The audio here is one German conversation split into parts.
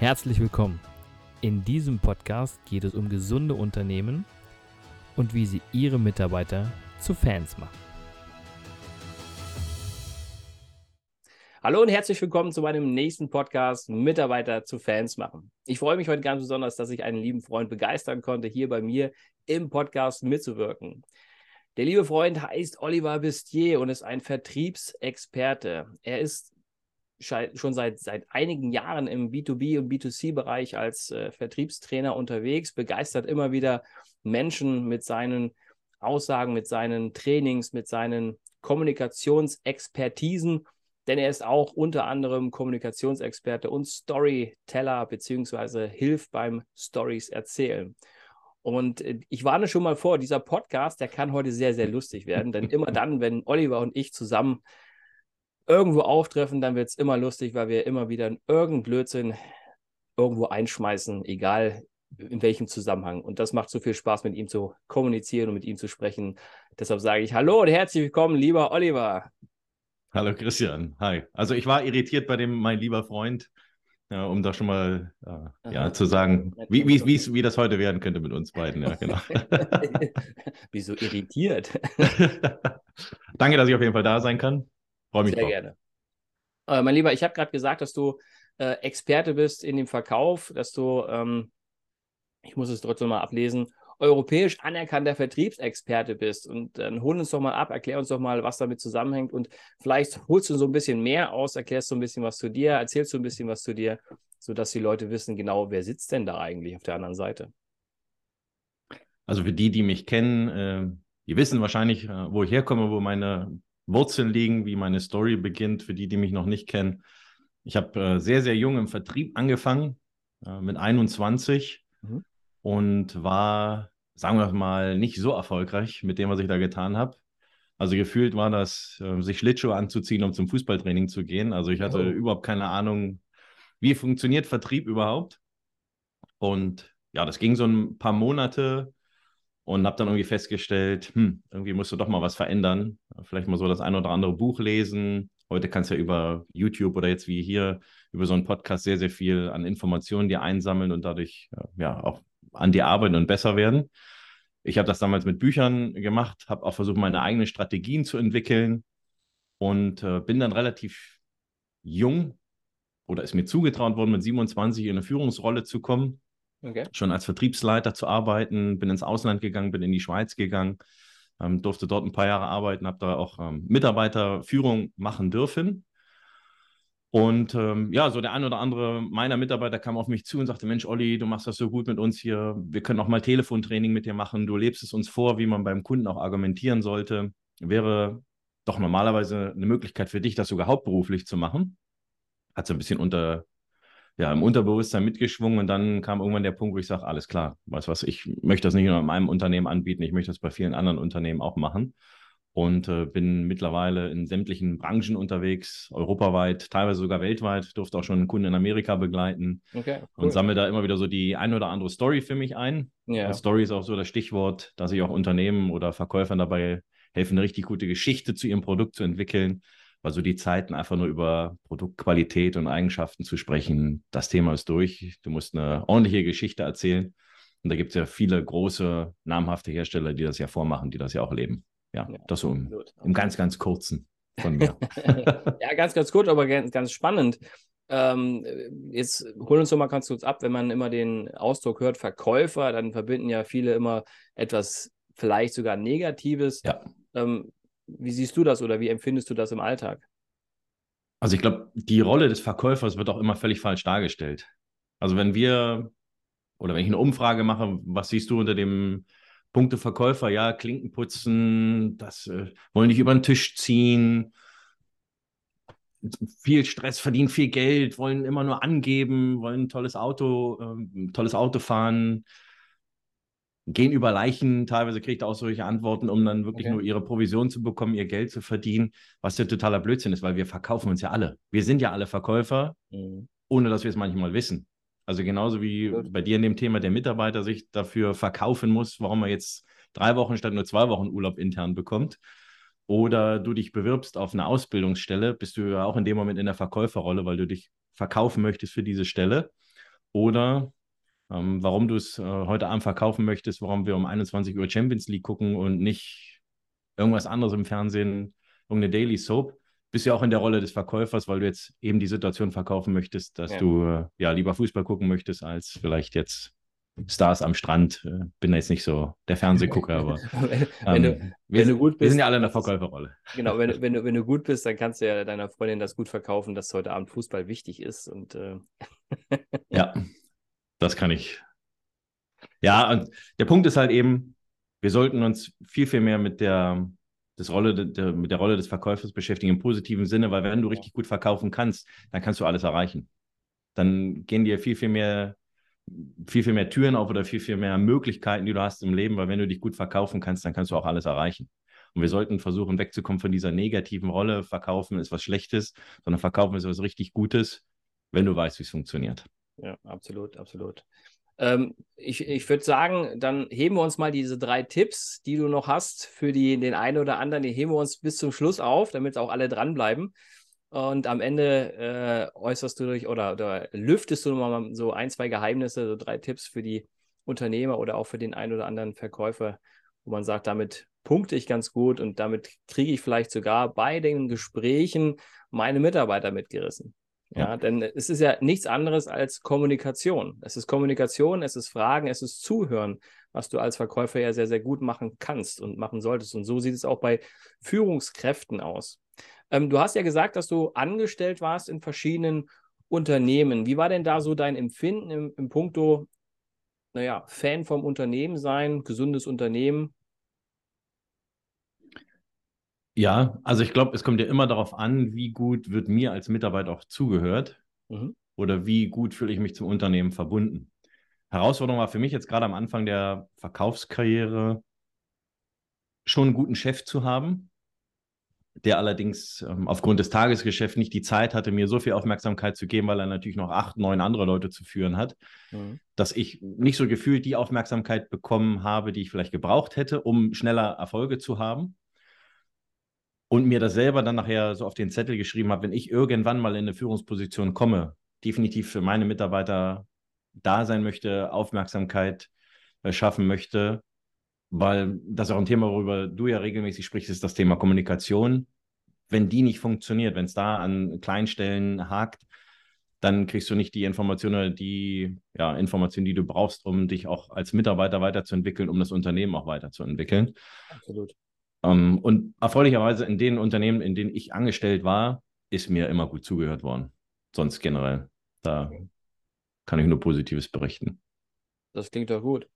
Herzlich willkommen. In diesem Podcast geht es um gesunde Unternehmen und wie sie ihre Mitarbeiter zu Fans machen. Hallo und herzlich willkommen zu meinem nächsten Podcast Mitarbeiter zu Fans machen. Ich freue mich heute ganz besonders, dass ich einen lieben Freund begeistern konnte, hier bei mir im Podcast mitzuwirken. Der liebe Freund heißt Oliver Bistier und ist ein Vertriebsexperte. Er ist schon seit, seit einigen Jahren im B2B- und B2C-Bereich als äh, Vertriebstrainer unterwegs, begeistert immer wieder Menschen mit seinen Aussagen, mit seinen Trainings, mit seinen Kommunikationsexpertisen, denn er ist auch unter anderem Kommunikationsexperte und Storyteller, beziehungsweise hilft beim Stories erzählen. Und äh, ich warne schon mal vor, dieser Podcast, der kann heute sehr, sehr lustig werden, denn immer dann, wenn Oliver und ich zusammen irgendwo auftreffen, dann wird es immer lustig, weil wir immer wieder irgendeinen Blödsinn irgendwo einschmeißen, egal in welchem Zusammenhang. Und das macht so viel Spaß, mit ihm zu kommunizieren und mit ihm zu sprechen. Deshalb sage ich Hallo und herzlich willkommen, lieber Oliver. Hallo Christian, hi. Also ich war irritiert bei dem mein lieber Freund, ja, um da schon mal äh, ja, zu sagen, wie, wie, wie das heute werden könnte mit uns beiden. Ja, genau. Wieso irritiert? Danke, dass ich auf jeden Fall da sein kann. Freue mich Sehr drauf. gerne. Äh, mein Lieber, ich habe gerade gesagt, dass du äh, Experte bist in dem Verkauf, dass du, ähm, ich muss es trotzdem mal ablesen, europäisch anerkannter Vertriebsexperte bist. Und dann hol uns doch mal ab, erklär uns doch mal, was damit zusammenhängt. Und vielleicht holst du so ein bisschen mehr aus, erklärst so ein bisschen was zu dir, erzählst du ein bisschen was zu dir, sodass die Leute wissen, genau, wer sitzt denn da eigentlich auf der anderen Seite. Also für die, die mich kennen, äh, die wissen wahrscheinlich, äh, wo ich herkomme, wo meine Wurzeln liegen, wie meine Story beginnt, für die, die mich noch nicht kennen. Ich habe äh, sehr, sehr jung im Vertrieb angefangen, äh, mit 21 mhm. und war, sagen wir mal, nicht so erfolgreich mit dem, was ich da getan habe. Also gefühlt war das, äh, sich Schlittschuhe anzuziehen, um zum Fußballtraining zu gehen. Also ich hatte oh. überhaupt keine Ahnung, wie funktioniert Vertrieb überhaupt. Und ja, das ging so ein paar Monate und habe dann irgendwie festgestellt, hm, irgendwie musst du doch mal was verändern. Vielleicht mal so das ein oder andere Buch lesen. Heute kannst du ja über YouTube oder jetzt wie hier über so einen Podcast sehr, sehr viel an Informationen dir einsammeln und dadurch ja auch an dir arbeiten und besser werden. Ich habe das damals mit Büchern gemacht, habe auch versucht, meine eigenen Strategien zu entwickeln und äh, bin dann relativ jung oder ist mir zugetraut worden, mit 27 in eine Führungsrolle zu kommen okay. schon als Vertriebsleiter zu arbeiten, bin ins Ausland gegangen, bin in die Schweiz gegangen, ähm, durfte dort ein paar Jahre arbeiten, habe da auch ähm, Mitarbeiterführung machen dürfen. Und ähm, ja, so der ein oder andere meiner Mitarbeiter kam auf mich zu und sagte, Mensch, Olli, du machst das so gut mit uns hier. Wir können auch mal Telefontraining mit dir machen. Du lebst es uns vor, wie man beim Kunden auch argumentieren sollte. Wäre doch normalerweise eine Möglichkeit für dich, das sogar hauptberuflich zu machen. Hat so ein bisschen unter ja, im Unterbewusstsein mitgeschwungen und dann kam irgendwann der Punkt, wo ich sage, alles klar, weißt was, ich möchte das nicht nur in meinem Unternehmen anbieten, ich möchte das bei vielen anderen Unternehmen auch machen und äh, bin mittlerweile in sämtlichen Branchen unterwegs, europaweit, teilweise sogar weltweit, durfte auch schon einen Kunden in Amerika begleiten okay, cool. und sammle da immer wieder so die ein oder andere Story für mich ein. Ja. Story ist auch so das Stichwort, dass ich auch Unternehmen oder Verkäufern dabei helfe, eine richtig gute Geschichte zu ihrem Produkt zu entwickeln weil so die Zeiten einfach nur über Produktqualität und Eigenschaften zu sprechen, das Thema ist durch. Du musst eine ordentliche Geschichte erzählen. Und da gibt es ja viele große, namhafte Hersteller, die das ja vormachen, die das ja auch leben. Ja, ja das so im, im, ganz, ganz kurzen von mir. ja, ganz, ganz kurz, aber ganz, ganz spannend. Ähm, jetzt hol uns doch mal ganz kurz ab, wenn man immer den Ausdruck hört, Verkäufer, dann verbinden ja viele immer etwas vielleicht sogar Negatives. Ja. Ähm, wie siehst du das oder wie empfindest du das im Alltag? Also ich glaube, die Rolle des Verkäufers wird auch immer völlig falsch dargestellt. Also wenn wir oder wenn ich eine Umfrage mache, was siehst du unter dem Punkte Verkäufer? Ja, Klinken putzen, das äh, wollen dich über den Tisch ziehen, viel Stress, verdienen viel Geld, wollen immer nur angeben, wollen ein tolles Auto, äh, tolles Auto fahren, gehen über Leichen, teilweise kriegt er auch solche Antworten, um dann wirklich okay. nur ihre Provision zu bekommen, ihr Geld zu verdienen, was ja totaler Blödsinn ist, weil wir verkaufen uns ja alle. Wir sind ja alle Verkäufer, mhm. ohne dass wir es manchmal wissen. Also genauso wie Gut. bei dir in dem Thema der Mitarbeiter sich dafür verkaufen muss, warum er jetzt drei Wochen statt nur zwei Wochen Urlaub intern bekommt. Oder du dich bewirbst auf eine Ausbildungsstelle, bist du ja auch in dem Moment in der Verkäuferrolle, weil du dich verkaufen möchtest für diese Stelle. oder ähm, warum du es äh, heute Abend verkaufen möchtest, warum wir um 21 Uhr Champions League gucken und nicht irgendwas anderes im Fernsehen, irgendeine Daily Soap. Bist ja auch in der Rolle des Verkäufers, weil du jetzt eben die Situation verkaufen möchtest, dass ja. du äh, ja lieber Fußball gucken möchtest, als vielleicht jetzt Stars am Strand. Äh, bin da jetzt nicht so der Fernsehgucker, aber wenn, wenn, du, ähm, wir, wenn du gut bist, wir sind ja alle in der Verkäuferrolle. Genau, wenn, wenn, du, wenn du gut bist, dann kannst du ja deiner Freundin das gut verkaufen, dass heute Abend Fußball wichtig ist. Und, äh... ja, das kann ich. Ja, und der Punkt ist halt eben, wir sollten uns viel, viel mehr mit der, das Rolle, der, mit der Rolle des Verkäufers beschäftigen im positiven Sinne, weil wenn du richtig gut verkaufen kannst, dann kannst du alles erreichen. Dann gehen dir viel, viel mehr viel, viel mehr Türen auf oder viel, viel mehr Möglichkeiten, die du hast im Leben, weil wenn du dich gut verkaufen kannst, dann kannst du auch alles erreichen. Und wir sollten versuchen, wegzukommen von dieser negativen Rolle. Verkaufen ist was Schlechtes, sondern Verkaufen ist was richtig Gutes, wenn du weißt, wie es funktioniert. Ja, absolut, absolut. Ähm, ich ich würde sagen, dann heben wir uns mal diese drei Tipps, die du noch hast, für die, den einen oder anderen, die heben wir uns bis zum Schluss auf, damit auch alle dranbleiben. Und am Ende äh, äußerst du dich oder, oder lüftest du mal so ein, zwei Geheimnisse, so drei Tipps für die Unternehmer oder auch für den einen oder anderen Verkäufer, wo man sagt, damit punkte ich ganz gut und damit kriege ich vielleicht sogar bei den Gesprächen meine Mitarbeiter mitgerissen. Ja, denn es ist ja nichts anderes als Kommunikation. Es ist Kommunikation, es ist Fragen, es ist Zuhören, was du als Verkäufer ja sehr, sehr gut machen kannst und machen solltest. Und so sieht es auch bei Führungskräften aus. Ähm, du hast ja gesagt, dass du angestellt warst in verschiedenen Unternehmen. Wie war denn da so dein Empfinden im, im Punkto, naja, Fan vom Unternehmen sein, gesundes Unternehmen? Ja, also ich glaube, es kommt ja immer darauf an, wie gut wird mir als Mitarbeiter auch zugehört mhm. oder wie gut fühle ich mich zum Unternehmen verbunden. Herausforderung war für mich jetzt gerade am Anfang der Verkaufskarriere schon einen guten Chef zu haben, der allerdings ähm, aufgrund des Tagesgeschäfts nicht die Zeit hatte, mir so viel Aufmerksamkeit zu geben, weil er natürlich noch acht, neun andere Leute zu führen hat, mhm. dass ich nicht so gefühlt die Aufmerksamkeit bekommen habe, die ich vielleicht gebraucht hätte, um schneller Erfolge zu haben. Und mir das selber dann nachher so auf den Zettel geschrieben habe, wenn ich irgendwann mal in eine Führungsposition komme, definitiv für meine Mitarbeiter da sein möchte, Aufmerksamkeit äh, schaffen möchte, weil das auch ein Thema, worüber du ja regelmäßig sprichst, ist das Thema Kommunikation. Wenn die nicht funktioniert, wenn es da an Kleinstellen hakt, dann kriegst du nicht die Informationen, die ja, Informationen, die du brauchst, um dich auch als Mitarbeiter weiterzuentwickeln, um das Unternehmen auch weiterzuentwickeln. Absolut. Um, ähm, und erfreulicherweise in den Unternehmen, in denen ich angestellt war, ist mir immer gut zugehört worden. Sonst generell. Da kann ich nur Positives berichten. Das klingt doch gut.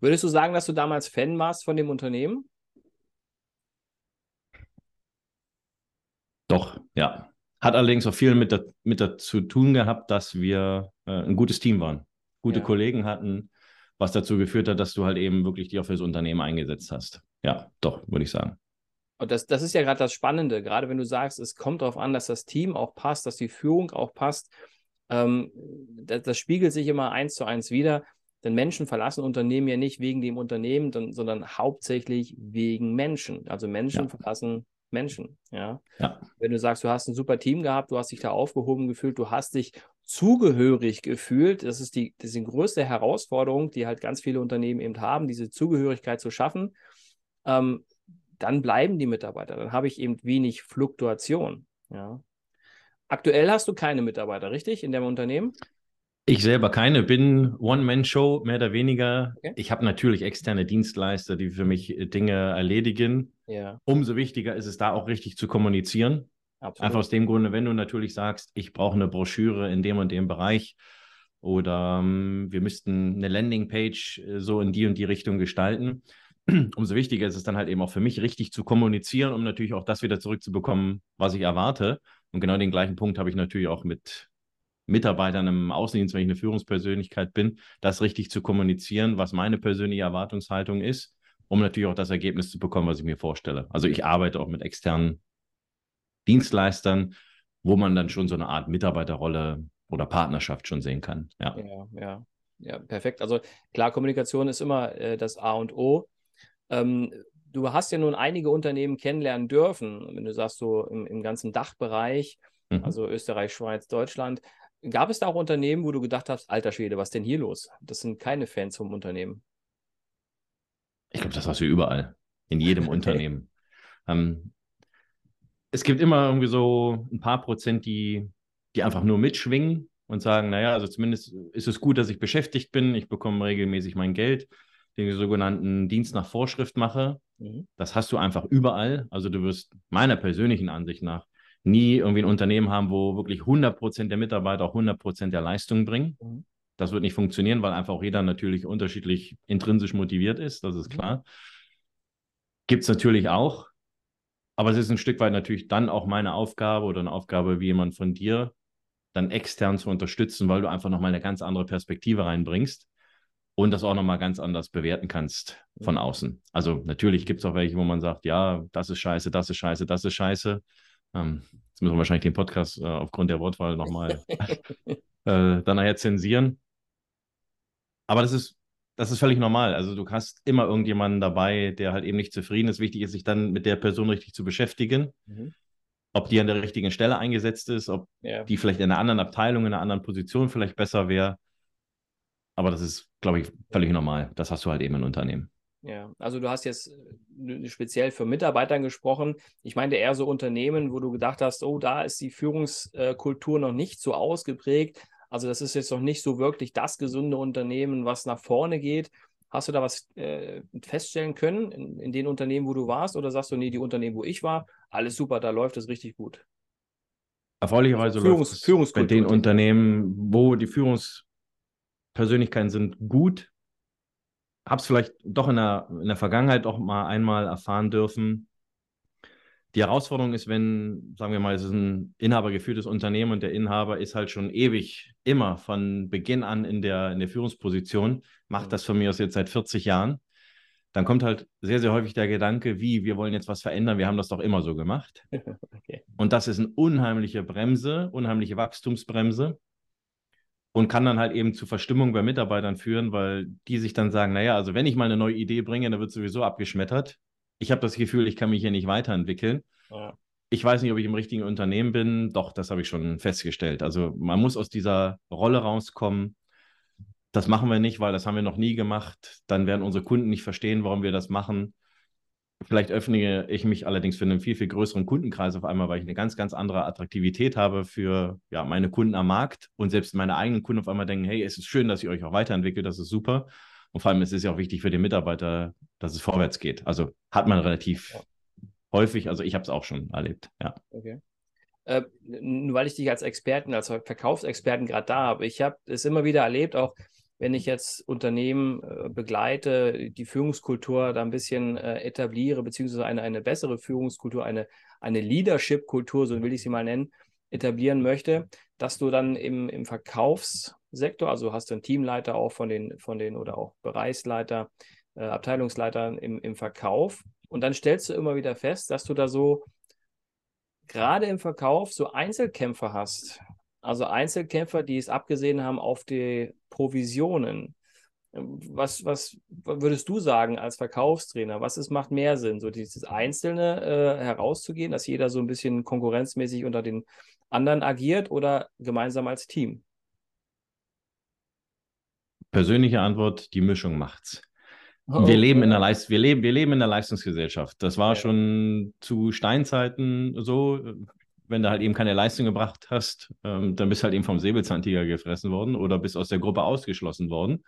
Würdest du sagen, dass du damals Fan warst von dem Unternehmen? Doch, ja. Hat allerdings auch viel mit, da, mit dazu tun gehabt, dass wir äh, ein gutes Team waren, gute ja. Kollegen hatten, was dazu geführt hat, dass du halt eben wirklich dich auf das Unternehmen eingesetzt hast. Ja, doch, würde ich sagen. Und das, das ist ja gerade das Spannende, gerade wenn du sagst, es kommt darauf an, dass das Team auch passt, dass die Führung auch passt. Ähm, das, das spiegelt sich immer eins zu eins wieder. Denn Menschen verlassen Unternehmen ja nicht wegen dem Unternehmen, sondern hauptsächlich wegen Menschen. Also Menschen ja. verlassen Menschen. Ja? ja. Wenn du sagst, du hast ein super Team gehabt, du hast dich da aufgehoben gefühlt, du hast dich zugehörig gefühlt, das ist die, das ist die größte Herausforderung, die halt ganz viele Unternehmen eben haben, diese Zugehörigkeit zu schaffen. Ähm, dann bleiben die Mitarbeiter. Dann habe ich eben wenig Fluktuation. Ja. Aktuell hast du keine Mitarbeiter, richtig, in dem Unternehmen? Ich selber keine, bin One-Man-Show, mehr oder weniger. Okay. Ich habe natürlich externe Dienstleister, die für mich äh, Dinge erledigen. Ja. Umso wichtiger ist es da auch richtig zu kommunizieren. Absolut. Einfach aus dem Grunde, wenn du natürlich sagst, ich brauche eine Broschüre in dem und dem Bereich oder ähm, wir müssten eine Landingpage äh, so in die und die Richtung gestalten. Umso wichtiger ist es dann halt eben auch für mich richtig zu kommunizieren, um natürlich auch das wieder zurückzubekommen, was ich erwarte. Und genau den gleichen Punkt habe ich natürlich auch mit Mitarbeitern im Außendienst, wenn ich eine Führungspersönlichkeit bin, das richtig zu kommunizieren, was meine persönliche Erwartungshaltung ist, um natürlich auch das Ergebnis zu bekommen, was ich mir vorstelle. Also ich arbeite auch mit externen Dienstleistern, wo man dann schon so eine Art Mitarbeiterrolle oder Partnerschaft schon sehen kann. Ja, ja, ja. ja perfekt. Also klar, Kommunikation ist immer äh, das A und O. Ähm, du hast ja nun einige Unternehmen kennenlernen dürfen, wenn du sagst, so im, im ganzen Dachbereich, mhm. also Österreich, Schweiz, Deutschland. Gab es da auch Unternehmen, wo du gedacht hast, alter Schwede, was denn hier los? Das sind keine Fans vom Unternehmen. Ich glaube, das hast du überall, in jedem Unternehmen. Ähm, es gibt immer irgendwie so ein paar Prozent, die, die einfach nur mitschwingen und sagen, naja, also zumindest ist es gut, dass ich beschäftigt bin, ich bekomme regelmäßig mein Geld, den sogenannten Dienst nach Vorschrift mache. Mhm. Das hast du einfach überall. Also du wirst meiner persönlichen Ansicht nach nie irgendwie ein Unternehmen haben, wo wirklich 100 Prozent der Mitarbeiter auch 100 Prozent der Leistung bringen. Mhm. Das wird nicht funktionieren, weil einfach auch jeder natürlich unterschiedlich intrinsisch motiviert ist, das ist mhm. klar. Gibt es natürlich auch, aber es ist ein Stück weit natürlich dann auch meine Aufgabe oder eine Aufgabe wie jemand von dir, dann extern zu unterstützen, weil du einfach nochmal eine ganz andere Perspektive reinbringst und das auch nochmal ganz anders bewerten kannst von außen. Also natürlich gibt es auch welche, wo man sagt, ja, das ist scheiße, das ist scheiße, das ist scheiße. Ähm, jetzt müssen wir wahrscheinlich den Podcast äh, aufgrund der Wortwahl nochmal äh, dann nachher zensieren. Aber das ist, das ist völlig normal. Also du hast immer irgendjemanden dabei, der halt eben nicht zufrieden ist. Wichtig ist, sich dann mit der Person richtig zu beschäftigen. Mhm. Ob die an der richtigen Stelle eingesetzt ist, ob ja. die vielleicht in einer anderen Abteilung, in einer anderen Position vielleicht besser wäre. Aber das ist, glaube ich, völlig normal. Das hast du halt eben in Unternehmen. Ja, also du hast jetzt äh, speziell für Mitarbeitern gesprochen. Ich meine eher so Unternehmen, wo du gedacht hast, oh, da ist die Führungskultur noch nicht so ausgeprägt. Also das ist jetzt noch nicht so wirklich das gesunde Unternehmen, was nach vorne geht. Hast du da was äh, feststellen können in, in, den Unternehmen, wo du warst? Oder sagst du, nee, die Unternehmen, wo ich war, alles super, da läuft es richtig gut? Erfreulicherweise also Führungs läuft es bei den Unternehmen, wo die Führungspersönlichkeiten sind, gut habe es vielleicht doch in der, in der Vergangenheit auch mal einmal erfahren dürfen. Die Herausforderung ist, wenn, sagen wir mal, es ist ein inhabergeführtes Unternehmen und der Inhaber ist halt schon ewig immer von Beginn an in der, in der Führungsposition, macht mhm. das von mir aus jetzt seit 40 Jahren, dann kommt halt sehr, sehr häufig der Gedanke, wie, wir wollen jetzt was verändern, wir haben das doch immer so gemacht. okay. Und das ist eine unheimliche Bremse, unheimliche Wachstumsbremse und kann dann halt eben zu Verstimmung bei Mitarbeitern führen, weil die sich dann sagen, naja, also wenn ich mal eine neue Idee bringe, dann wird sowieso abgeschmettert. Ich habe das Gefühl, ich kann mich hier nicht weiterentwickeln. Ja. Ich weiß nicht, ob ich im richtigen Unternehmen bin. Doch, das habe ich schon festgestellt. Also man muss aus dieser Rolle rauskommen. Das machen wir nicht, weil das haben wir noch nie gemacht. Dann werden unsere Kunden nicht verstehen, warum wir das machen. Vielleicht öffne ich mich allerdings für einen viel, viel größeren Kundenkreis auf einmal, weil ich eine ganz, ganz andere Attraktivität habe für ja, meine Kunden am Markt und selbst meine eigenen Kunden auf einmal denken, hey, es ist schön, dass ihr euch auch weiterentwickelt, das ist super. Und vor allem ist es ja auch wichtig für den Mitarbeiter, dass es vorwärts geht. Also hat man relativ ja. häufig, also ich habe es auch schon erlebt, ja. Okay. Äh, nur weil ich dich als Experten, als Verkaufsexperten gerade da habe, ich habe es immer wieder erlebt, auch wenn ich jetzt Unternehmen äh, begleite, die Führungskultur da ein bisschen äh, etabliere, beziehungsweise eine, eine bessere Führungskultur, eine, eine Leadership-Kultur, so will ich sie mal nennen, etablieren möchte, dass du dann im, im Verkaufssektor, also hast du einen Teamleiter auch von den, von den oder auch Bereichsleiter, äh, Abteilungsleiter im, im Verkauf und dann stellst du immer wieder fest, dass du da so gerade im Verkauf so Einzelkämpfer hast, also Einzelkämpfer, die es abgesehen haben auf die Provisionen. Was, was würdest du sagen als Verkaufstrainer? Was ist, macht mehr Sinn? So dieses Einzelne äh, herauszugehen, dass jeder so ein bisschen konkurrenzmäßig unter den anderen agiert oder gemeinsam als Team? Persönliche Antwort, die Mischung macht's. Oh, wir, leben in der Leist wir, leben, wir leben in der Leistungsgesellschaft. Das war ja. schon zu Steinzeiten so wenn du halt eben keine Leistung gebracht hast, ähm, dann bist du halt eben vom Säbelzahntiger gefressen worden oder bist aus der Gruppe ausgeschlossen worden.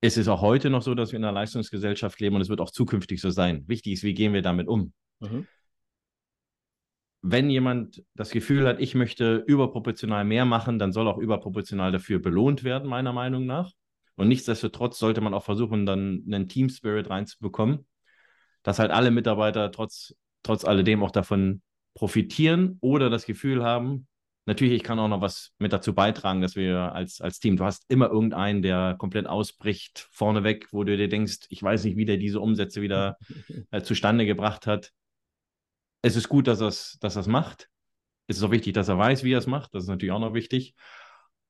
Es ist auch heute noch so, dass wir in einer Leistungsgesellschaft leben und es wird auch zukünftig so sein. Wichtig ist, wie gehen wir damit um? Mhm. Wenn jemand das Gefühl hat, ich möchte überproportional mehr machen, dann soll auch überproportional dafür belohnt werden, meiner Meinung nach. Und nichtsdestotrotz sollte man auch versuchen, dann einen Team Spirit reinzubekommen, dass halt alle Mitarbeiter trotz, trotz alledem auch davon profitieren oder das Gefühl haben, natürlich, ich kann auch noch was mit dazu beitragen, dass wir als, als Team, du hast immer irgendeinen, der komplett ausbricht, vorneweg, wo du dir denkst, ich weiß nicht, wie der diese Umsätze wieder äh, zustande gebracht hat. Es ist gut, dass er es dass er's macht. Es ist auch wichtig, dass er weiß, wie er es macht. Das ist natürlich auch noch wichtig.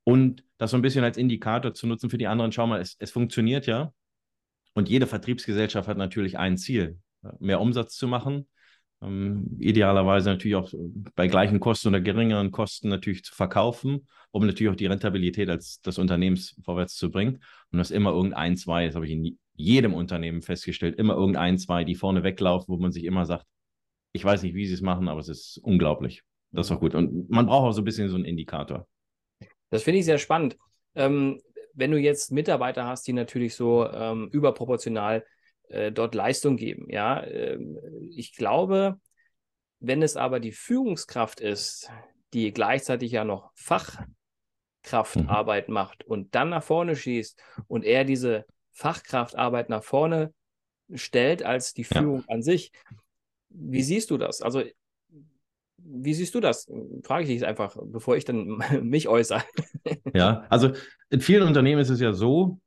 Und das so ein bisschen als Indikator zu nutzen für die anderen. Schau mal, es, es funktioniert ja. Und jede Vertriebsgesellschaft hat natürlich ein Ziel, mehr Umsatz zu machen ähm, idealerweise natürlich auch bei gleichen Kosten oder geringeren Kosten natürlich zu verkaufen, um natürlich auch die Rentabilität als des Unternehmens vorwärts zu bringen. Und das immer irgendein, zwei, das habe ich in jedem Unternehmen festgestellt, immer irgendein, zwei, die vorne weglaufen, wo man sich immer sagt, ich weiß nicht, wie sie es machen, aber es ist unglaublich. Das ist auch gut. Und man braucht auch so ein bisschen so einen Indikator. Das finde ich sehr spannend. Ähm, wenn du jetzt Mitarbeiter hast, die natürlich so ähm, überproportional äh, dort Leistung geben, ja, ähm, ich glaube, wenn es aber die Führungskraft ist, die gleichzeitig ja noch Fachkraftarbeit mhm. macht und dann nach vorne schießt und er diese Fachkraftarbeit nach vorne stellt als die Führung ja. an sich. Wie siehst du das? Also wie siehst du das? Frage ich dich einfach, bevor ich dann mich äußere. Ja, also in vielen Unternehmen ist es ja so,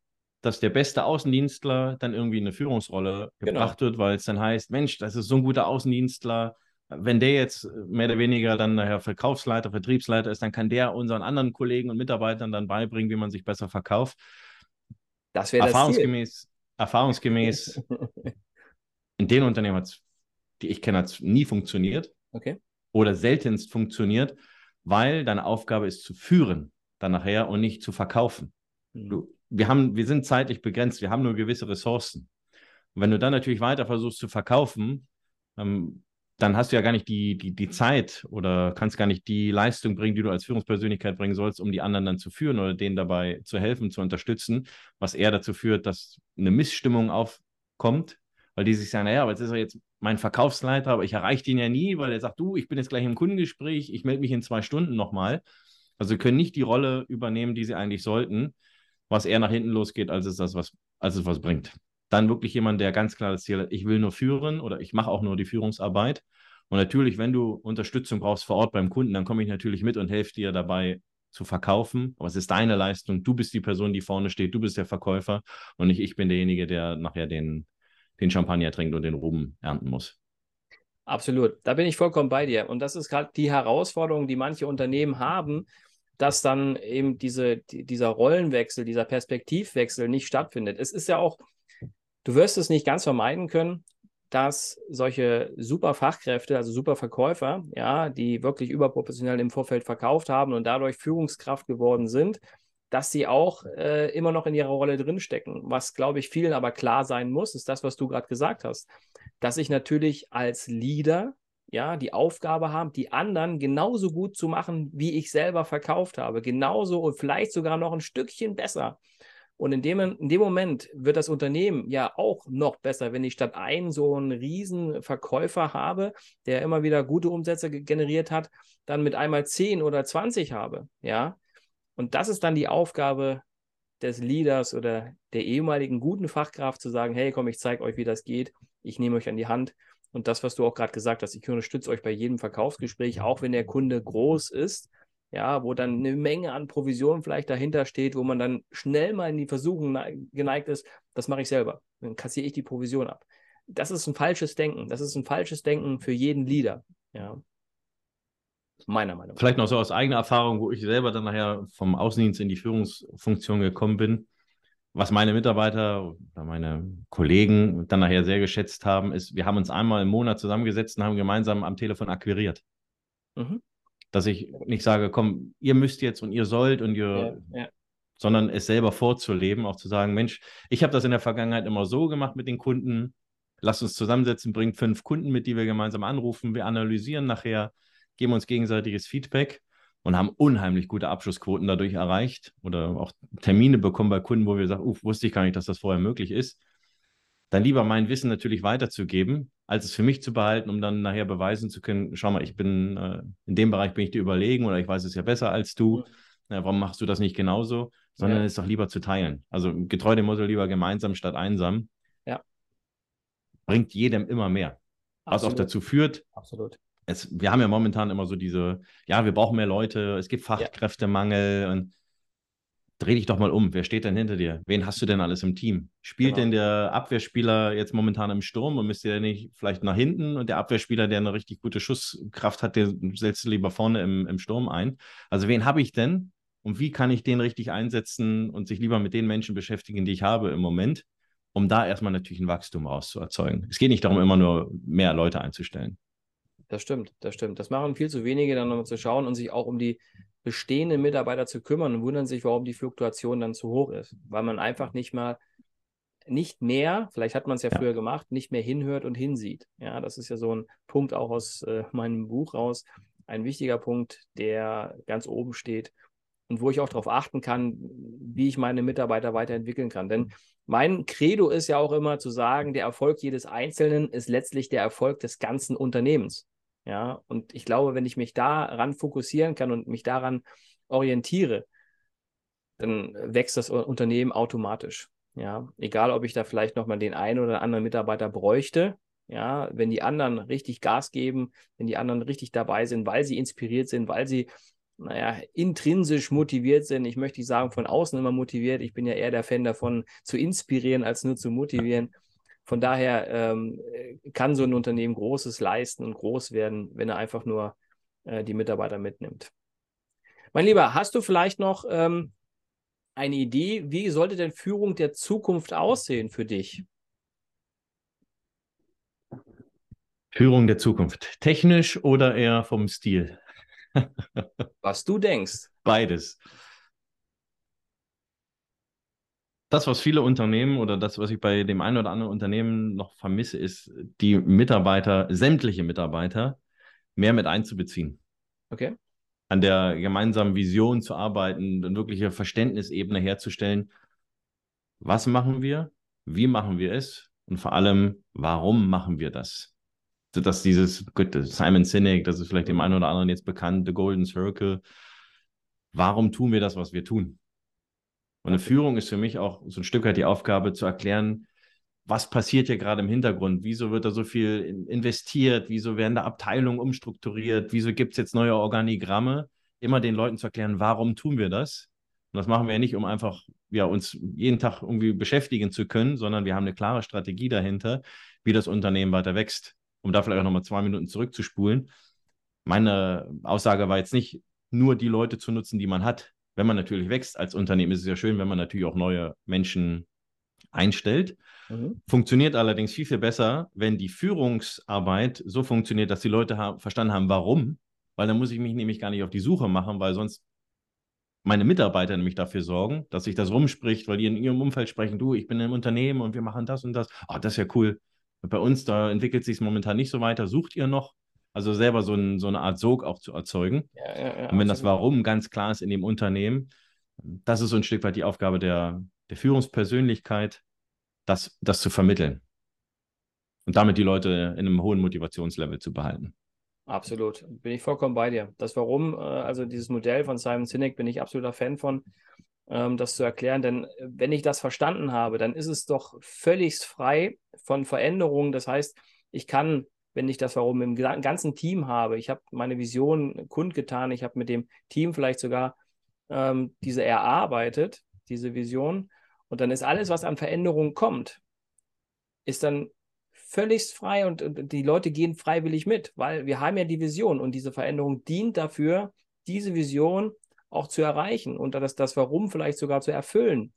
dass der beste Außendienstler dann irgendwie in eine Führungsrolle genau. gebracht wird, weil es dann heißt, Mensch, das ist so ein guter Außendienstler. Wenn der jetzt mehr oder weniger dann nachher Verkaufsleiter, Vertriebsleiter ist, dann kann der unseren anderen Kollegen und Mitarbeitern dann beibringen, wie man sich besser verkauft. Das wäre erfahrungsgemäß, erfahrungsgemäß in den Unternehmen, die ich kenne, hat es nie funktioniert. Okay oder seltenst funktioniert, weil deine Aufgabe ist zu führen dann nachher und nicht zu verkaufen. Mhm. Du, wir, haben, wir sind zeitlich begrenzt, wir haben nur gewisse Ressourcen. Und wenn du dann natürlich weiter versuchst zu verkaufen, ähm, dann hast du ja gar nicht die, die, die Zeit oder kannst gar nicht die Leistung bringen, die du als Führungspersönlichkeit bringen sollst, um die anderen dann zu führen oder denen dabei zu helfen, zu unterstützen, was eher dazu führt, dass eine Missstimmung aufkommt, weil die sich sagen, naja, aber jetzt ist er jetzt mein Verkaufsleiter, aber ich erreiche den ja nie, weil er sagt, du, ich bin jetzt gleich im Kundengespräch, ich melde mich in zwei Stunden nochmal. Also sie können nicht die Rolle übernehmen, die sie eigentlich sollten, was eher nach hinten losgeht, als es das, was, als es was bringt. Dann wirklich jemand, der ganz klar das Ziel hat, ich will nur führen oder ich mache auch nur die Führungsarbeit. Und natürlich, wenn du Unterstützung brauchst vor Ort beim Kunden, dann komme ich natürlich mit und helfe dir dabei zu verkaufen. Aber es ist deine Leistung. Du bist die Person, die vorne steht. Du bist der Verkäufer und nicht ich bin derjenige, der nachher den, den Champagner trinkt und den Ruben ernten muss. Absolut, da bin ich vollkommen bei dir. Und das ist gerade die Herausforderung, die manche Unternehmen haben, dass dann eben diese, die, dieser Rollenwechsel, dieser Perspektivwechsel nicht stattfindet. Es ist ja auch, du wirst es nicht ganz vermeiden können, dass solche super Fachkräfte, also super Verkäufer, ja, die wirklich überproportional im Vorfeld verkauft haben und dadurch Führungskraft geworden sind, dass sie auch äh, immer noch in ihrer Rolle drinstecken. Was, glaube ich, vielen aber klar sein muss, ist das, was du gerade gesagt hast, dass ich natürlich als Leader ja die Aufgabe habe, die anderen genauso gut zu machen, wie ich selber verkauft habe. Genauso und vielleicht sogar noch ein Stückchen besser. Und in dem, in dem Moment wird das Unternehmen ja auch noch besser, wenn ich statt einen so einen riesen Verkäufer habe, der immer wieder gute Umsätze generiert hat, dann mit einmal 10 oder 20 habe. Ja, und das ist dann die Aufgabe des Leaders oder der ehemaligen guten Fachkraft zu sagen, hey, komm, ich zeige euch, wie das geht. Ich nehme euch an die Hand. Und das, was du auch gerade gesagt hast, ich unterstütze euch bei jedem Verkaufsgespräch, auch wenn der Kunde groß ist, ja, wo dann eine Menge an Provisionen vielleicht dahinter steht, wo man dann schnell mal in die Versuchung geneigt ist, das mache ich selber. Dann kassiere ich die Provision ab. Das ist ein falsches Denken. Das ist ein falsches Denken für jeden Leader. Ja. Meiner Meinung nach. Vielleicht noch so aus eigener Erfahrung, wo ich selber dann nachher vom Außendienst in die Führungsfunktion gekommen bin. Was meine Mitarbeiter oder meine Kollegen dann nachher sehr geschätzt haben, ist, wir haben uns einmal im Monat zusammengesetzt und haben gemeinsam am Telefon akquiriert. Mhm. Dass ich nicht sage, komm, ihr müsst jetzt und ihr sollt und ihr, ja, ja. sondern es selber vorzuleben, auch zu sagen, Mensch, ich habe das in der Vergangenheit immer so gemacht mit den Kunden, lasst uns zusammensetzen, bringt fünf Kunden mit, die wir gemeinsam anrufen, wir analysieren nachher, geben uns gegenseitiges Feedback und haben unheimlich gute Abschlussquoten dadurch erreicht oder auch Termine bekommen bei Kunden, wo wir sagen, uff, wusste ich gar nicht, dass das vorher möglich ist. Dann lieber mein Wissen natürlich weiterzugeben, als es für mich zu behalten, um dann nachher beweisen zu können, schau mal, ich bin äh, in dem Bereich bin ich dir überlegen oder ich weiß es ja besser als du. Ja, warum machst du das nicht genauso? Sondern ja. es doch lieber zu teilen. Also getreu dem Motto lieber gemeinsam statt einsam. Ja. Bringt jedem immer mehr. Absolut. Was auch dazu führt, Absolut es, wir haben ja momentan immer so diese, ja, wir brauchen mehr Leute, es gibt Fachkräftemangel ja. und dreh dich doch mal um. Wer steht denn hinter dir? Wen hast du denn alles im Team? Spielt genau. denn der Abwehrspieler jetzt momentan im Sturm und müsste der nicht vielleicht nach hinten und der Abwehrspieler, der eine richtig gute Schusskraft hat, der setzt lieber vorne im, im Sturm ein? Also wen habe ich denn und wie kann ich den richtig einsetzen und sich lieber mit den Menschen beschäftigen, die ich habe im Moment, um da erstmal natürlich ein Wachstum rauszuerzeugen? Es geht nicht darum, immer nur mehr Leute einzustellen. Das stimmt, das stimmt. Das machen viel zu wenige, dann nochmal zu schauen und sich auch um die bestehenden Mitarbeiter zu kümmern und wundern sich, warum die Fluktuation dann zu hoch ist. Weil man einfach nicht mal, nicht mehr, vielleicht hat man es ja, ja, früher gemacht, nicht mehr hinhört und hinsieht. Ja, das ist ja so ein Punkt auch aus äh, meinem Buch raus. Ein wichtiger Punkt, der ganz oben steht und wo ich auch darauf achten kann, wie ich meine Mitarbeiter weiterentwickeln kann. Denn mein Credo ist ja auch immer zu sagen, der Erfolg jedes Einzelnen ist letztlich der Erfolg des ganzen Unternehmens. Ja, und ich glaube, wenn ich mich daran fokussieren kann und mich daran orientiere, dann wächst das Unternehmen automatisch. Ja, egal, ob ich da vielleicht nochmal den einen oder anderen Mitarbeiter bräuchte. Ja, wenn die anderen richtig Gas geben, wenn die anderen richtig dabei sind, weil sie inspiriert sind, weil sie naja, intrinsisch motiviert sind. Ich möchte nicht sagen, von außen immer motiviert. Ich bin ja eher der Fan davon, zu inspirieren, als nur zu motivieren. Von daher ähm, kann so ein Unternehmen Großes leisten und groß werden, wenn er einfach nur äh, die Mitarbeiter mitnimmt. Mein Lieber, hast du vielleicht noch ähm, eine Idee, wie sollte denn Führung der Zukunft aussehen für dich? Führung der Zukunft. Technisch oder eher vom Stil? was du denkst. Beides. Das, was viele Unternehmen oder das, was ich bei dem einen oder anderen Unternehmen noch vermisse, ist, die Mitarbeiter, sämtliche Mitarbeiter, mehr mit einzubeziehen. Okay. An der gemeinsamen Vision zu arbeiten, eine wirkliche Verständnisebene herzustellen. Was machen wir? Wie machen wir es? Und vor allem, warum machen wir das? dass dieses, gut, Simon Sinek, das ist vielleicht dem einen oder anderen jetzt bekannt, The Golden Circle. Warum tun wir das, was wir tun? Und eine Führung ist für mich auch so ein Stück weit die Aufgabe zu erklären, was passiert hier gerade im Hintergrund? Wieso wird da so viel investiert? Wieso werden da Abteilungen umstrukturiert? Wieso gibt es jetzt neue Organigramme? Immer den Leuten zu erklären, warum tun wir das? Und das machen wir ja nicht, um einfach ja, uns jeden Tag irgendwie beschäftigen zu können, sondern wir haben eine klare Strategie dahinter, wie das Unternehmen weiter wächst um da vielleicht auch nochmal zwei Minuten zurückzuspulen. Meine Aussage war jetzt nicht nur die Leute zu nutzen, die man hat. Wenn man natürlich wächst als Unternehmen, ist es ja schön, wenn man natürlich auch neue Menschen einstellt. Mhm. Funktioniert allerdings viel, viel besser, wenn die Führungsarbeit so funktioniert, dass die Leute haben, verstanden haben, warum. Weil dann muss ich mich nämlich gar nicht auf die Suche machen, weil sonst meine Mitarbeiter nämlich dafür sorgen, dass sich das rumspricht, weil die in ihrem Umfeld sprechen, du, ich bin im Unternehmen und wir machen das und das. Oh, das ist ja cool. Bei uns, da entwickelt sich es momentan nicht so weiter. Sucht ihr noch? Also selber so, ein, so eine Art Sog auch zu erzeugen. Ja, ja, ja, und wenn das Warum ganz klar ist in dem Unternehmen, das ist so ein Stück weit die Aufgabe der, der Führungspersönlichkeit, das, das zu vermitteln. Und damit die Leute in einem hohen Motivationslevel zu behalten. Absolut, bin ich vollkommen bei dir. Das Warum, äh, also dieses Modell von Simon Sinek, bin ich absoluter Fan von ähm, das zu erklären. Denn äh, wenn ich das verstanden habe, dann ist es doch völlig frei von Veränderungen. Das heißt, ich kann, wenn ich das warum im ganzen Team habe, ich habe meine Vision kundgetan, ich habe mit dem Team vielleicht sogar ähm, diese erarbeitet, diese Vision. Und dann ist alles, was an Veränderungen kommt, ist dann völlig frei und, und, die Leute gehen freiwillig mit, weil wir haben ja die Vision und diese Veränderung dient dafür, diese Vision auch zu erreichen und das, das Warum vielleicht sogar zu erfüllen.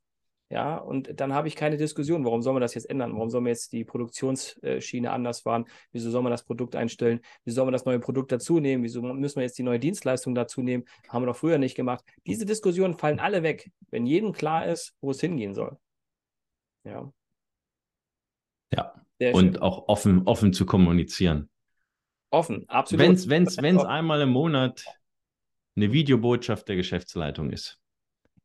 Ja, und dann habe ich keine Diskussion, warum soll man das jetzt ändern? Warum soll man jetzt die Produktionsschiene anders fahren? Wieso soll man das Produkt einstellen? Wieso soll man das neue Produkt dazu nehmen? Wieso müssen wir jetzt die neue Dienstleistung dazu nehmen? Haben wir doch früher nicht gemacht. Diese Diskussionen fallen alle weg, wenn jedem klar ist, wo es hingehen soll. Ja. Ja. Sehr und schön. auch offen, offen zu kommunizieren. Offen, absolut. Wenn es einmal im Monat eine Videobotschaft der Geschäftsleitung ist.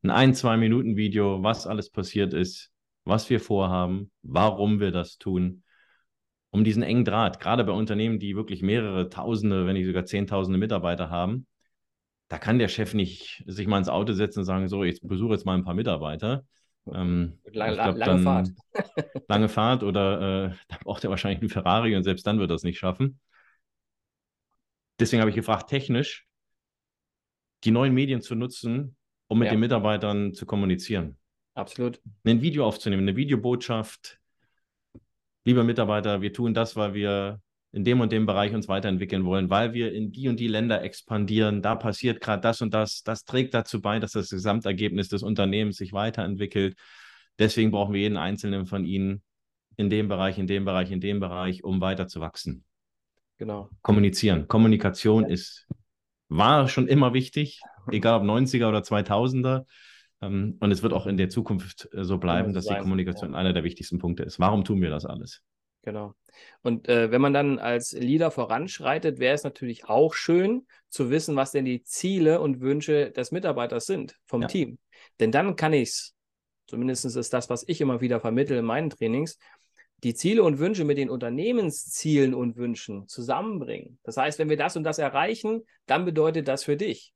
Ein ein, zwei Minuten Video, was alles passiert ist, was wir vorhaben, warum wir das tun, um diesen engen Draht, gerade bei Unternehmen, die wirklich mehrere Tausende, wenn nicht sogar Zehntausende Mitarbeiter haben, da kann der Chef nicht sich mal ins Auto setzen und sagen, so, ich besuche jetzt mal ein paar Mitarbeiter. Ähm, lange, glaub, lange dann, Fahrt. lange Fahrt oder äh, da braucht er wahrscheinlich einen Ferrari und selbst dann wird er es nicht schaffen. Deswegen habe ich gefragt, technisch, die neuen Medien zu nutzen, um mit ja. den Mitarbeitern zu kommunizieren. Absolut. Ein Video aufzunehmen, eine Videobotschaft. Lieber Mitarbeiter, wir tun das, weil wir in dem und dem Bereich uns weiterentwickeln wollen, weil wir in die und die Länder expandieren. Da passiert gerade das und das. Das trägt dazu bei, dass das Gesamtergebnis des Unternehmens sich weiterentwickelt. Deswegen brauchen wir jeden einzelnen von Ihnen in dem Bereich, in dem Bereich, in dem Bereich, um weiter zu wachsen. Genau. Kommunizieren. Kommunikation ja. ist, war schon immer wichtig, egal ob 90er oder 2000er. Ähm, und es wird auch in der Zukunft äh, so bleiben, dass die Kommunikation ja. einer der wichtigsten Punkte ist. Warum tun wir das alles? Genau. Und äh, wenn man dann als Leader voranschreitet, wäre es natürlich auch schön zu wissen, was denn die Ziele und Wünsche des Mitarbeiters sind, vom ja. Team. Denn dann kann ich es, zumindest ist das, was ich immer wieder vermittle in meinen Trainings, die Ziele und Wünsche mit den Unternehmenszielen und Wünschen zusammenbringen. Das heißt, wenn wir das und das erreichen, dann bedeutet das für dich.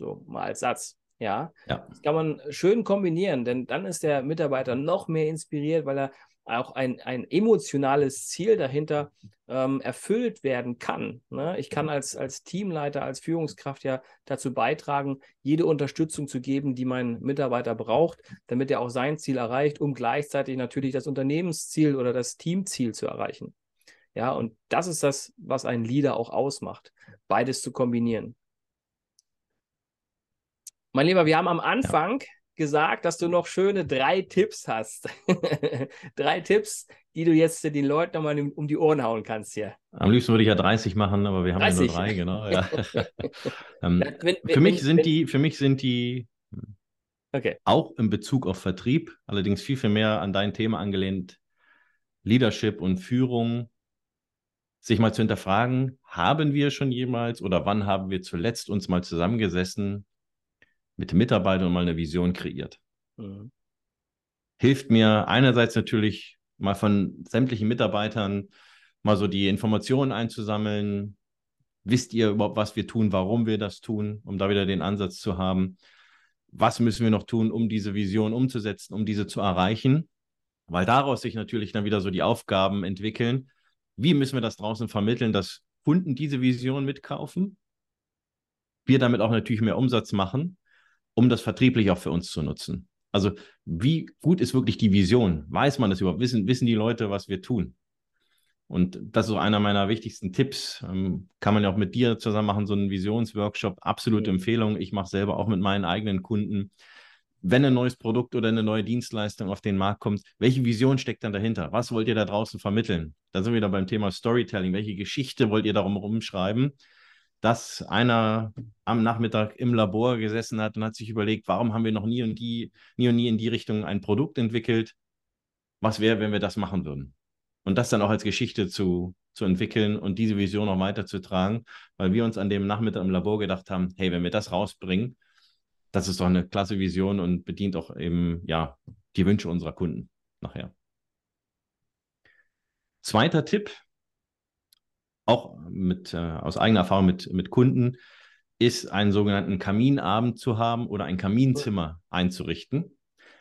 So mal als Satz. Ja, ja. das kann man schön kombinieren, denn dann ist der Mitarbeiter noch mehr inspiriert, weil er auch ein, ein emotionales Ziel dahinter ähm, erfüllt werden kann. Ne? Ich kann als, als Teamleiter, als Führungskraft ja dazu beitragen, jede Unterstützung zu geben, die mein Mitarbeiter braucht, damit er auch sein Ziel erreicht, um gleichzeitig natürlich das Unternehmensziel oder das Teamziel zu erreichen. Ja, und das ist das, was ein Leader auch ausmacht, beides zu kombinieren. Mein Lieber, wir haben am Anfang ja gesagt, dass du noch schöne drei Tipps hast. drei Tipps, die du jetzt den Leuten nochmal um die Ohren hauen kannst hier. Am liebsten würde ich ja 30 machen, aber wir haben 30. ja nur drei, genau. Ja. ähm, wenn, wenn, für, mich sind wenn, die, für mich sind die okay. auch in Bezug auf Vertrieb, allerdings viel, viel mehr an dein Thema angelehnt, Leadership und Führung, sich mal zu hinterfragen, haben wir schon jemals oder wann haben wir zuletzt uns mal zusammengesessen mit den Mitarbeitern und mal eine Vision kreiert. Mhm. Hilft mir einerseits natürlich mal von sämtlichen Mitarbeitern mal so die Informationen einzusammeln. Wisst ihr überhaupt, was wir tun, warum wir das tun, um da wieder den Ansatz zu haben? Was müssen wir noch tun, um diese Vision umzusetzen, um diese zu erreichen? Weil daraus sich natürlich dann wieder so die Aufgaben entwickeln. Wie müssen wir das draußen vermitteln, dass Kunden diese Vision mitkaufen? Wir damit auch natürlich mehr Umsatz machen um das vertrieblich auch für uns zu nutzen. Also wie gut ist wirklich die Vision? Weiß man das überhaupt? Wissen, wissen die Leute, was wir tun? Und das ist so einer meiner wichtigsten Tipps. Ähm, kann man ja auch mit dir zusammen machen, so einen Visionsworkshop. Absolute mhm. Empfehlung. Ich mache selber auch mit meinen eigenen Kunden. Wenn ein neues Produkt oder eine neue Dienstleistung auf den Markt kommt, welche Vision steckt dann dahinter? Was wollt ihr da draußen vermitteln? Da sind wir wieder beim Thema Storytelling. Welche Geschichte wollt ihr darum rumschreiben? Dass einer am Nachmittag im Labor gesessen hat und hat sich überlegt, warum haben wir noch nie und die, nie und nie in die Richtung ein Produkt entwickelt? Was wäre, wenn wir das machen würden? Und das dann auch als Geschichte zu, zu entwickeln und diese Vision auch weiterzutragen, weil wir uns an dem Nachmittag im Labor gedacht haben, hey, wenn wir das rausbringen, das ist doch eine klasse Vision und bedient auch eben, ja, die Wünsche unserer Kunden nachher. Zweiter Tipp, auch mit, äh, aus eigener Erfahrung mit, mit Kunden, ist einen sogenannten Kaminabend zu haben oder ein Kaminzimmer einzurichten.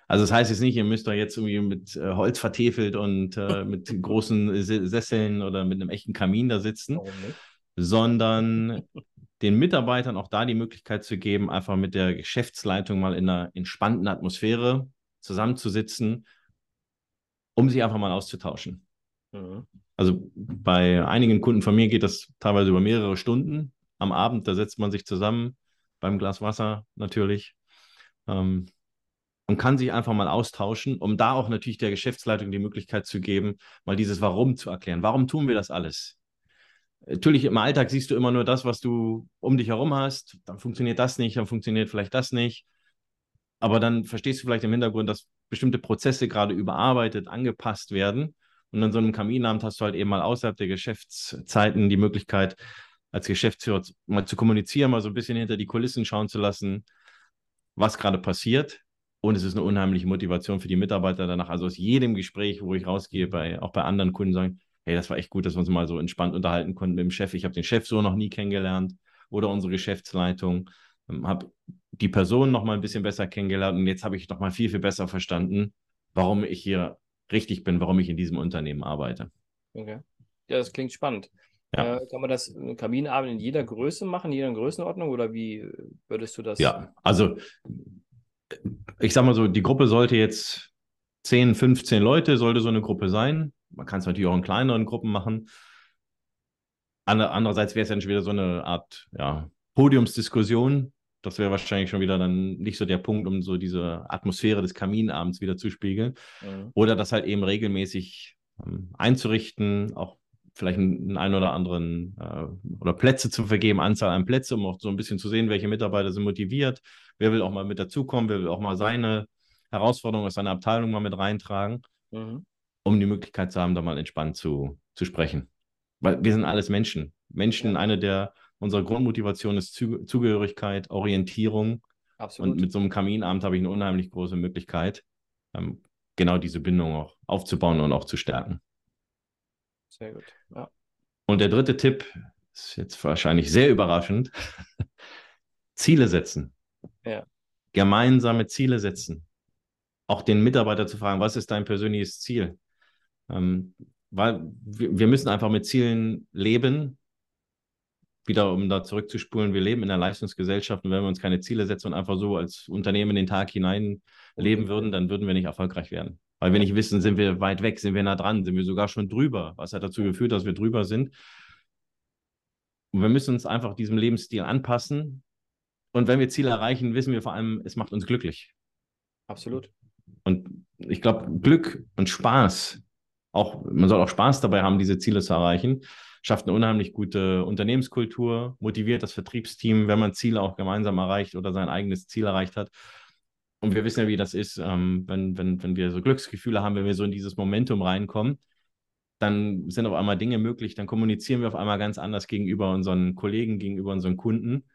Also das heißt jetzt nicht, ihr müsst da jetzt irgendwie mit äh, Holz vertefelt und äh, mit großen Sesseln oder mit einem echten Kamin da sitzen, sondern den Mitarbeitern auch da die Möglichkeit zu geben, einfach mit der Geschäftsleitung mal in einer entspannten Atmosphäre zusammenzusitzen, um sich einfach mal auszutauschen. Mhm. Also bei einigen Kunden von mir geht das teilweise über mehrere Stunden am Abend. Da setzt man sich zusammen beim Glas Wasser natürlich ähm, und kann sich einfach mal austauschen, um da auch natürlich der Geschäftsleitung die Möglichkeit zu geben, mal dieses Warum zu erklären. Warum tun wir das alles? Natürlich im Alltag siehst du immer nur das, was du um dich herum hast. Dann funktioniert das nicht, dann funktioniert vielleicht das nicht. Aber dann verstehst du vielleicht im Hintergrund, dass bestimmte Prozesse gerade überarbeitet, angepasst werden und an so einem Kaminabend hast du halt eben mal außerhalb der Geschäftszeiten die Möglichkeit, als Geschäftsführer mal zu kommunizieren, mal so ein bisschen hinter die Kulissen schauen zu lassen, was gerade passiert. Und es ist eine unheimliche Motivation für die Mitarbeiter danach. Also aus jedem Gespräch, wo ich rausgehe, bei, auch bei anderen Kunden sagen, hey, das war echt gut, dass wir uns mal so entspannt unterhalten konnten mit dem Chef. Ich habe den Chef so noch nie kennengelernt oder unsere Geschäftsleitung. Ähm, habe die Person noch mal ein bisschen besser kennengelernt und jetzt habe ich noch mal viel, viel besser verstanden, warum ich hier richtig bin, warum ich in diesem Unternehmen arbeite. Okay. Ja, das klingt spannend. Ja. Äh, kann man das Kaminabend in jeder Größe machen, in jeder Größenordnung oder wie würdest du das? Ja, also ich sag mal so, die Gruppe sollte jetzt 10, 15 Leute, sollte so eine Gruppe sein. Man kann es natürlich auch in kleineren Gruppen machen. Andererseits wäre es dann schon wieder so eine Art ja, Podiumsdiskussion, das wäre wahrscheinlich schon wieder dann nicht so der Punkt, um so diese Atmosphäre des Kaminabends wieder zu spiegeln. Mhm. Oder das halt eben regelmäßig ähm, einzurichten, auch vielleicht einen, einen oder anderen äh, oder Plätze zu vergeben, Anzahl an Plätze, um auch so ein bisschen zu sehen, welche Mitarbeiter sind motiviert, wer will auch mal mit dazukommen, wer will auch mal seine Herausforderung aus seiner Abteilung mal mit reintragen, mhm. um die Möglichkeit zu haben, da mal entspannt zu, zu sprechen. Weil wir sind alles Menschen. Menschen, eine der unserer Grundmotivation ist Zugehörigkeit, Orientierung. Absolut. Und mit so einem Kaminabend habe ich eine unheimlich große Möglichkeit, ähm, genau diese Bindung auch aufzubauen und auch zu stärken. Sehr gut. Ja. Und der dritte Tipp ist jetzt wahrscheinlich sehr überraschend. Ziele setzen. Ja. Gemeinsame Ziele setzen. Auch den Mitarbeiter zu fragen, was ist dein persönliches Ziel? Ähm, weil wir müssen einfach mit Zielen leben. Wieder, um da zurückzuspulen, wir leben in einer Leistungsgesellschaft und wenn wir uns keine Ziele setzen und einfach so als Unternehmen in den Tag hinein leben würden, dann würden wir nicht erfolgreich werden. Weil wir nicht wissen, sind wir weit weg, sind wir nah dran, sind wir sogar schon drüber, was hat dazu geführt, dass wir drüber sind. Und wir müssen uns einfach diesem Lebensstil anpassen. Und wenn wir Ziele erreichen, wissen wir vor allem, es macht uns glücklich. Absolut. Und ich glaube, Glück und Spaß, auch, man soll auch Spaß dabei haben, diese Ziele zu erreichen, schafft eine unheimlich gute Unternehmenskultur, motiviert das Vertriebsteam, wenn man Ziele auch gemeinsam erreicht oder sein eigenes Ziel erreicht hat. Und wir wissen ja, wie das ist, ähm, wenn, wenn, wenn wir so Glücksgefühle haben, wenn wir so in dieses Momentum reinkommen, dann sind auf einmal Dinge möglich, dann kommunizieren wir auf einmal ganz anders gegenüber unseren Kollegen, gegenüber unseren Kunden.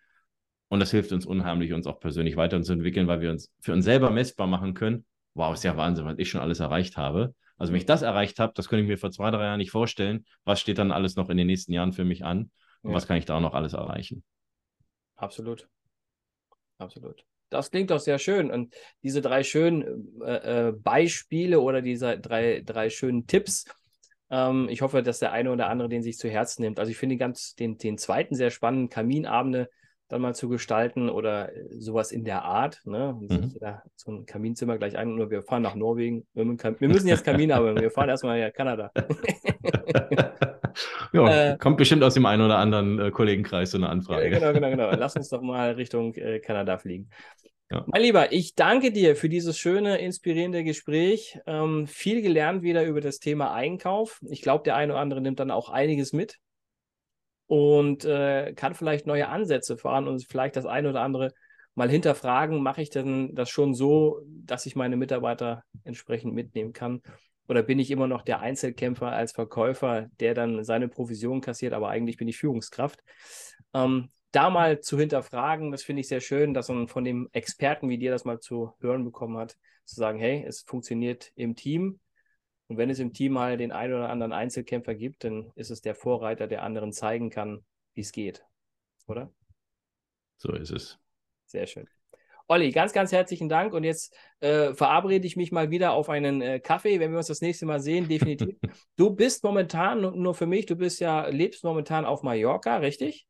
Und das hilft uns unheimlich, uns auch persönlich weiterzuentwickeln, weil wir uns für uns selber messbar machen können. Wow, ist ja Wahnsinn, was ich schon alles erreicht habe. Also wenn ich das erreicht habe, das könnte ich mir vor zwei, drei Jahren nicht vorstellen. Was steht dann alles noch in den nächsten Jahren für mich an? Und ja. was kann ich da noch alles erreichen? Absolut. Absolut. Das klingt doch sehr schön. Und diese drei schönen äh, äh, Beispiele oder diese drei, drei schönen Tipps, ähm, ich hoffe, dass der eine oder andere den sich zu Herzen nimmt. Also ich finde ganz den, den zweiten sehr spannend, Kaminabende dann mal zu gestalten oder sowas in der Art. Ne? Mhm. so ein Kaminzimmer gleich ein, nur wir fahren nach Norwegen. Wir, müssen jetzt Kamin haben, wir fahren erstmal nach Kanada. ja, äh, kommt bestimmt aus dem einen oder anderen äh, Kollegenkreis so eine Anfrage. Genau, genau, genau. Lass uns doch mal Richtung äh, Kanada fliegen. Ja. Mein Lieber, ich danke dir für dieses schöne, inspirierende Gespräch. Ähm, viel gelernt wieder über das Thema Einkauf. Ich glaube, der eine oder andere nimmt dann auch einiges mit und äh, kann vielleicht neue Ansätze fahren und vielleicht das eine oder andere mal hinterfragen, mache ich denn das schon so, dass ich meine Mitarbeiter entsprechend mitnehmen kann? Oder bin ich immer noch der Einzelkämpfer als Verkäufer, der dann seine Provision kassiert, aber eigentlich bin ich Führungskraft? Ähm, da mal zu hinterfragen, das finde ich sehr schön, dass man von dem Experten wie dir das mal zu hören bekommen hat, zu sagen, hey, es funktioniert im Team. Und wenn es im Team mal den einen oder anderen Einzelkämpfer gibt, dann ist es der Vorreiter, der anderen zeigen kann, wie es geht. Oder? So ist es. Sehr schön. Olli, ganz, ganz herzlichen Dank. Und jetzt äh, verabrede ich mich mal wieder auf einen äh, Kaffee, wenn wir uns das nächste Mal sehen, definitiv. du bist momentan, nur für mich, du bist ja, lebst momentan auf Mallorca, richtig?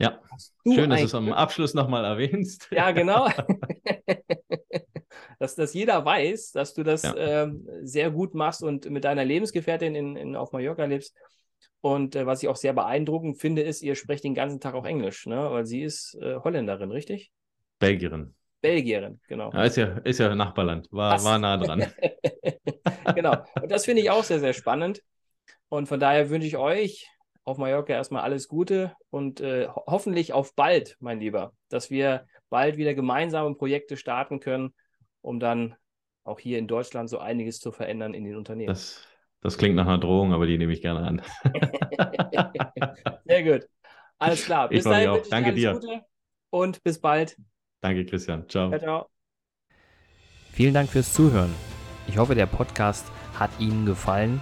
Ja, schön, dass du es am Abschluss nochmal erwähnst. Ja, genau. dass, dass jeder weiß, dass du das ja. ähm, sehr gut machst und mit deiner Lebensgefährtin in, in, auf Mallorca lebst. Und äh, was ich auch sehr beeindruckend finde, ist, ihr sprecht den ganzen Tag auch Englisch, ne? weil sie ist äh, Holländerin, richtig? Belgierin. Belgierin, genau. Ja, ist ja, ist ja Nachbarland, war, war nah dran. genau. Und das finde ich auch sehr, sehr spannend. Und von daher wünsche ich euch auf Mallorca erstmal alles Gute und äh, ho hoffentlich auf bald, mein Lieber, dass wir bald wieder gemeinsame Projekte starten können, um dann auch hier in Deutschland so einiges zu verändern in den Unternehmen. Das, das klingt nach einer Drohung, aber die nehme ich gerne an. Sehr gut. Alles klar. Bis ich dahin. Auch. Danke dir. Gute und bis bald. Danke, Christian. Ciao. ciao. Ciao. Vielen Dank fürs Zuhören. Ich hoffe, der Podcast hat Ihnen gefallen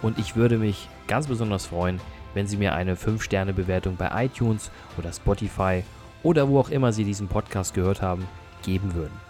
und ich würde mich ganz besonders freuen, wenn Sie mir eine 5-Sterne-Bewertung bei iTunes oder Spotify oder wo auch immer Sie diesen Podcast gehört haben, geben würden.